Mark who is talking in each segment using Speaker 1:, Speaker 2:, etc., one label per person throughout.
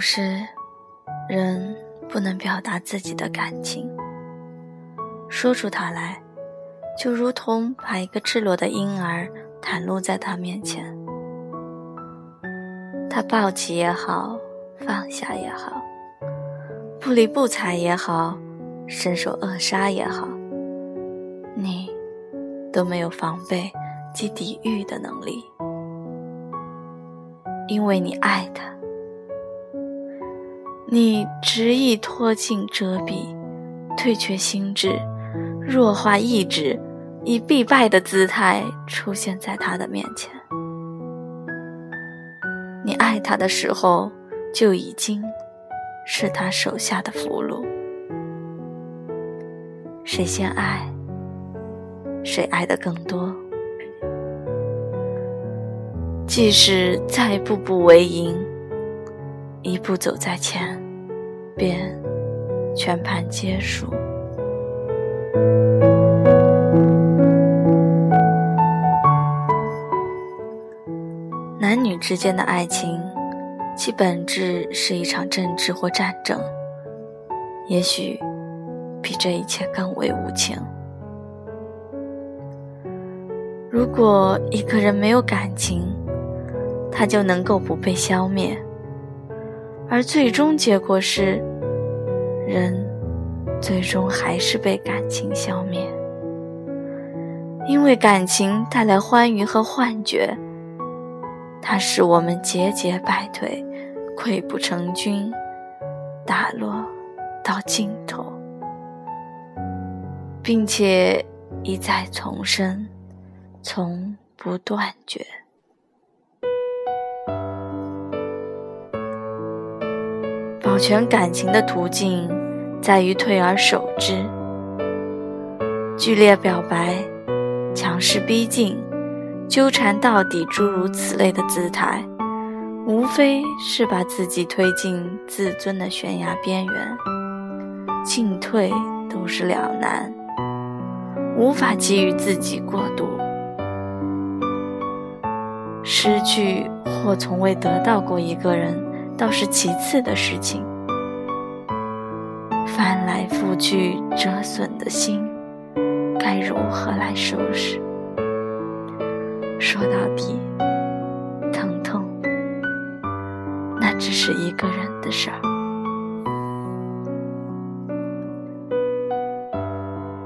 Speaker 1: 有时，人不能表达自己的感情，说出它来，就如同把一个赤裸的婴儿袒露在他面前。他抱起也好，放下也好，不理不睬也好，伸手扼杀也好，你都没有防备及抵御的能力，因为你爱他。你执意拖进遮蔽，退却心智，弱化意志，以必败的姿态出现在他的面前。你爱他的时候，就已经是他手下的俘虏。谁先爱，谁爱的更多。即使再步步为营。一步走在前，便全盘皆输。男女之间的爱情，其本质是一场政治或战争，也许比这一切更为无情。如果一个人没有感情，他就能够不被消灭。而最终结果是，人最终还是被感情消灭，因为感情带来欢愉和幻觉，它使我们节节败退，溃不成军，打落到尽头，并且一再重生，从不断绝。全感情的途径，在于退而守之。剧烈表白、强势逼近、纠缠到底，诸如此类的姿态，无非是把自己推进自尊的悬崖边缘，进退都是两难，无法给予自己过度。失去或从未得到过一个人。倒是其次的事情。翻来覆去折损的心，该如何来收拾？说到底，疼痛，那只是一个人的事儿。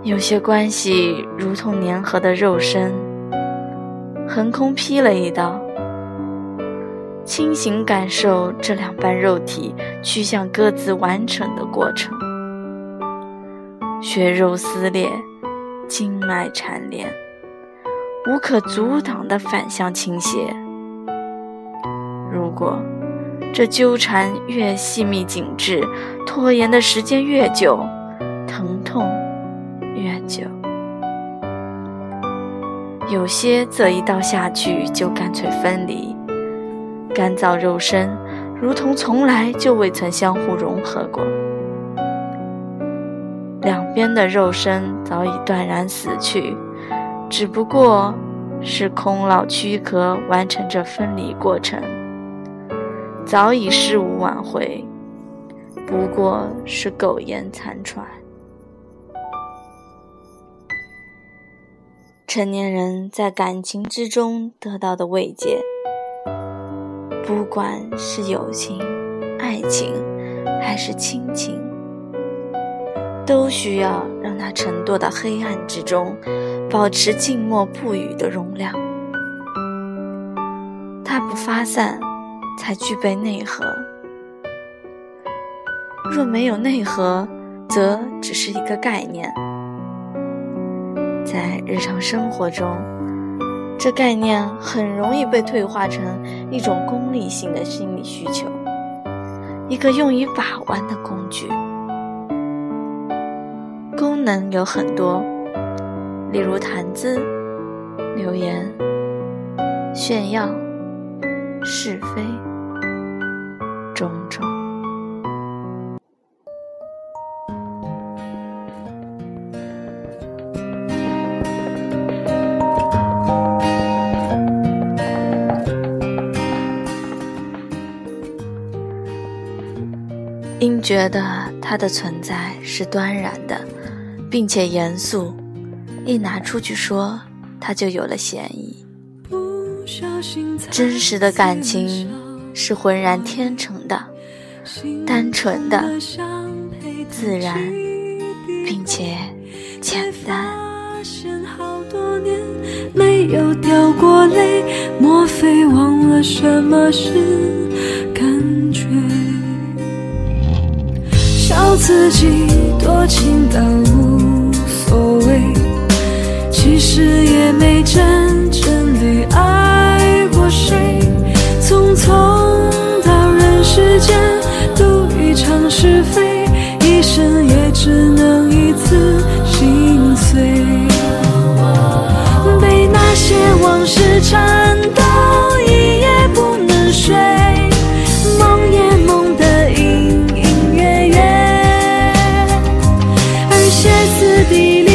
Speaker 1: 有些关系如同粘合的肉身，横空劈了一刀。清醒感受这两瓣肉体趋向各自完成的过程，血肉撕裂，经脉缠连，无可阻挡的反向倾斜。如果这纠缠越细密紧致，拖延的时间越久，疼痛越久。有些则一刀下去就干脆分离。干燥肉身，如同从来就未曾相互融合过。两边的肉身早已断然死去，只不过是空老躯壳完成着分离过程，早已事无挽回，不过是苟延残喘。成年人在感情之中得到的慰藉。不管是友情、爱情，还是亲情，都需要让它沉堕到黑暗之中，保持静默不语的容量。它不发散，才具备内核。若没有内核，则只是一个概念。在日常生活中。这概念很容易被退化成一种功利性的心理需求，一个用于把玩的工具。能有很多，例如谈资、留言、炫耀、是非，种种。应觉得它的存在是端然的，并且严肃，一拿出去说，他就有了嫌疑。
Speaker 2: 真实的感情
Speaker 1: 是浑然天成的，
Speaker 2: 单纯的，自然，
Speaker 1: 并且简单。
Speaker 2: 没有掉过泪，莫非忘了什么是感觉？笑自己多情到谁也没真正的爱过谁，匆匆到人世间赌一场是非，一生也只能一次心碎，被那些往事缠到一夜不能睡，梦也梦得隐隐约约，而歇斯底。